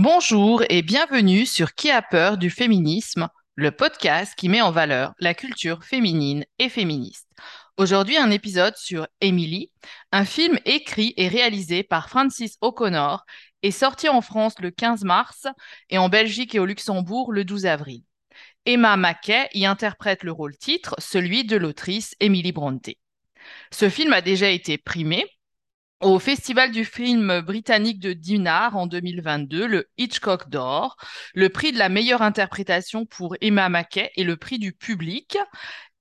Bonjour et bienvenue sur Qui a peur du féminisme, le podcast qui met en valeur la culture féminine et féministe. Aujourd'hui, un épisode sur Emily, un film écrit et réalisé par Francis O'Connor et sorti en France le 15 mars et en Belgique et au Luxembourg le 12 avril. Emma Mackey y interprète le rôle titre, celui de l'autrice Emily Bronte. Ce film a déjà été primé au Festival du film britannique de Dinard en 2022, le Hitchcock d'or, le prix de la meilleure interprétation pour Emma Mackey et le prix du public.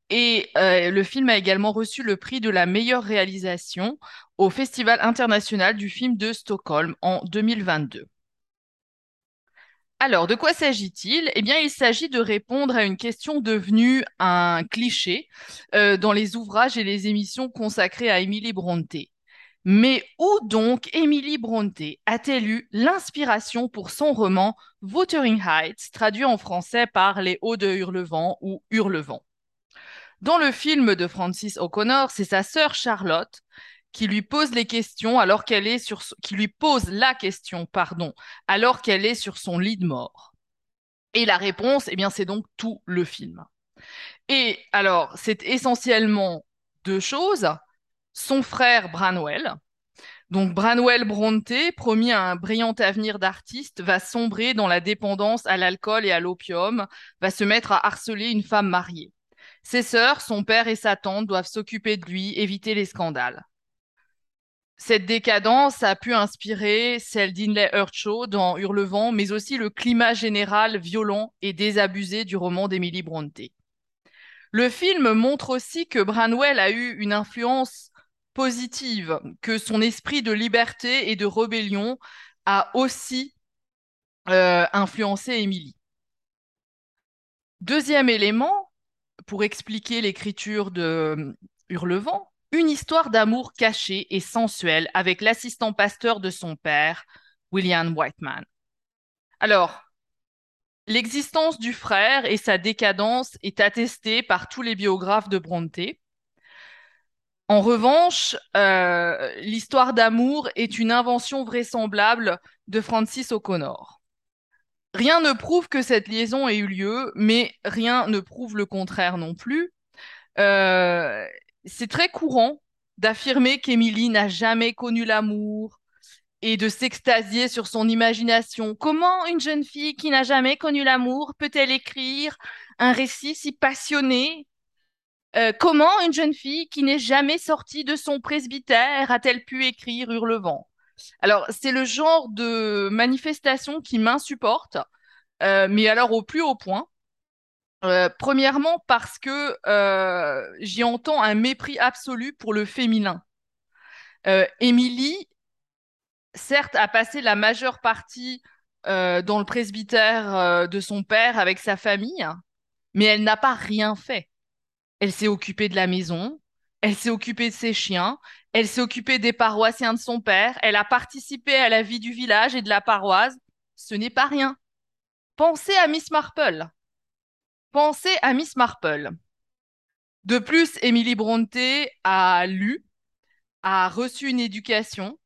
Et euh, le film a également reçu le prix de la meilleure réalisation au Festival international du film de Stockholm en 2022. Alors, de quoi s'agit-il? Eh bien, il s'agit de répondre à une question devenue un cliché euh, dans les ouvrages et les émissions consacrées à Emily Bronte. Mais où donc Emily Bronte a-t-elle eu l'inspiration pour son roman Wuthering Heights, traduit en français par Les Hauts de Hurlevent ou Hurlevent? Dans le film de Francis O'Connor, c'est sa sœur Charlotte qui lui pose qui lui pose la question pardon alors qu'elle est sur son lit de mort. Et la réponse, eh bien, c'est donc tout le film. Et alors, c'est essentiellement deux choses. Son frère Branwell, donc Branwell Bronte, promis à un brillant avenir d'artiste, va sombrer dans la dépendance à l'alcool et à l'opium, va se mettre à harceler une femme mariée. Ses sœurs, son père et sa tante doivent s'occuper de lui, éviter les scandales. Cette décadence a pu inspirer celle d'Inley Earthshaw dans Hurlevent, mais aussi le climat général violent et désabusé du roman d'Emily Bronte. Le film montre aussi que Branwell a eu une influence que son esprit de liberté et de rébellion a aussi euh, influencé Émilie. Deuxième élément, pour expliquer l'écriture de euh, Hurlevent, une histoire d'amour cachée et sensuelle avec l'assistant pasteur de son père, William Whiteman. Alors, l'existence du frère et sa décadence est attestée par tous les biographes de Bronte. En revanche, euh, l'histoire d'amour est une invention vraisemblable de Francis O'Connor. Rien ne prouve que cette liaison ait eu lieu, mais rien ne prouve le contraire non plus. Euh, c'est très courant d'affirmer qu'Émilie n'a jamais connu l'amour et de s'extasier sur son imagination. Comment une jeune fille qui n'a jamais connu l'amour peut-elle écrire un récit si passionné euh, comment une jeune fille qui n'est jamais sortie de son presbytère a-t-elle pu écrire Hurlevent Alors, c'est le genre de manifestation qui m'insupporte, euh, mais alors au plus haut point. Euh, premièrement, parce que j'y entends un mépris absolu pour le féminin. Émilie, certes, a passé la majeure partie dans le presbytère de son père avec sa famille, mais elle n'a pas rien fait. Elle s'est occupée de la maison, elle s'est occupée de ses chiens, elle s'est occupée des paroissiens de son père, elle a participé à la vie du village et de la paroisse. Ce n'est pas rien. Pensez à Miss Marple. Pensez à Miss Marple. De plus, Emily Bronte a lu, a reçu une éducation.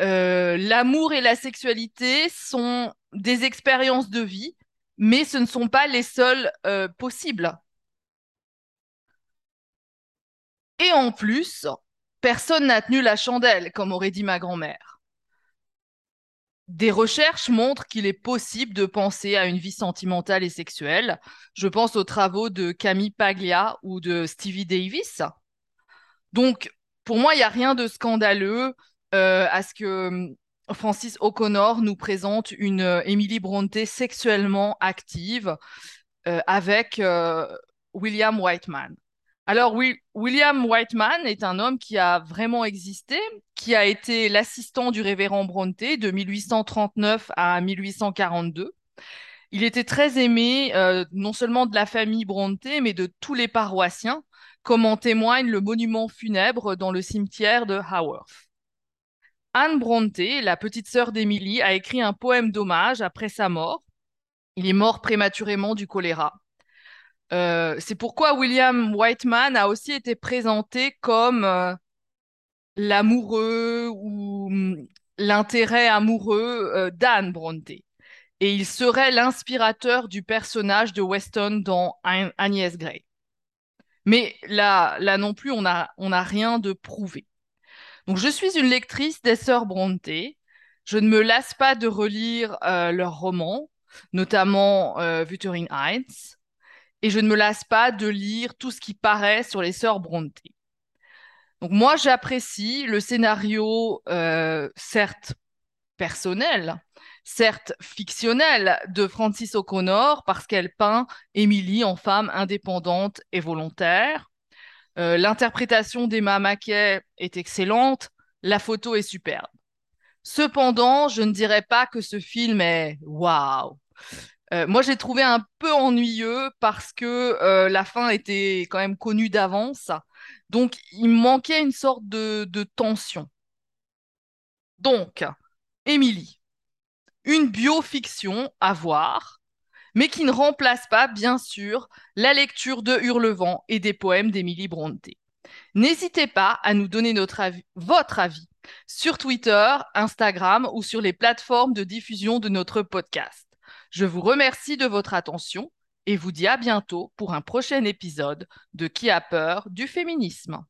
Euh, l'amour et la sexualité sont des expériences de vie, mais ce ne sont pas les seules euh, possibles. Et en plus, personne n'a tenu la chandelle, comme aurait dit ma grand-mère. Des recherches montrent qu'il est possible de penser à une vie sentimentale et sexuelle. Je pense aux travaux de Camille Paglia ou de Stevie Davis. Donc, pour moi, il n'y a rien de scandaleux euh, à ce que hum, Francis O'Connor nous présente une euh, Emily Bronte sexuellement active euh, avec William Whiteman. Alors, William Whiteman est un homme qui a vraiment existé, qui a été l'assistant du révérend Bronte de 1839 à 1842. Il était très aimé euh, non seulement de la famille Bronte, mais de tous les paroissiens, comme en témoigne le monument funèbre dans le cimetière de Haworth. Anne Bronte, la petite sœur d'Émilie, a écrit un poème d'hommage après sa mort. Il est mort prématurément du choléra. Euh, c'est pourquoi William Whiteman a aussi été présenté comme euh, l'amoureux ou hum, l'intérêt amoureux euh, d'Anne Bronte. Et il serait l'inspirateur du personnage de Weston dans Agnès Grey. Mais là, là non plus, on n'a on a rien de prouvé. Donc, je suis une lectrice des sœurs Bronte. Je ne me lasse pas de relire leurs romans, notamment Wuthering Heights, et je ne me lasse pas de lire tout ce qui paraît sur les sœurs Bronte. Donc moi, j'apprécie le scénario, euh, certes personnel, certes fictionnelle, de Francis O'Connor parce qu'elle peint Émilie en femme indépendante et volontaire. Euh, l'interprétation d'Emma Mackey est excellente, la photo est superbe. Cependant, je ne dirais pas que ce film est waouh. Euh, moi, j'ai trouvé un peu ennuyeux parce que euh, la fin était quand même connue d'avance. Donc, il manquait une sorte de, tension. Donc, Émilie, une biofiction à voir, mais qui ne remplace pas, bien sûr, la lecture de Hurlevent et des poèmes d'Émilie Bronte. N'hésitez pas à nous donner votre avis sur Twitter, Instagram ou sur les plateformes de diffusion de notre podcast. Je vous remercie de votre attention et vous dis à bientôt pour un prochain épisode de Qui a peur du féminisme.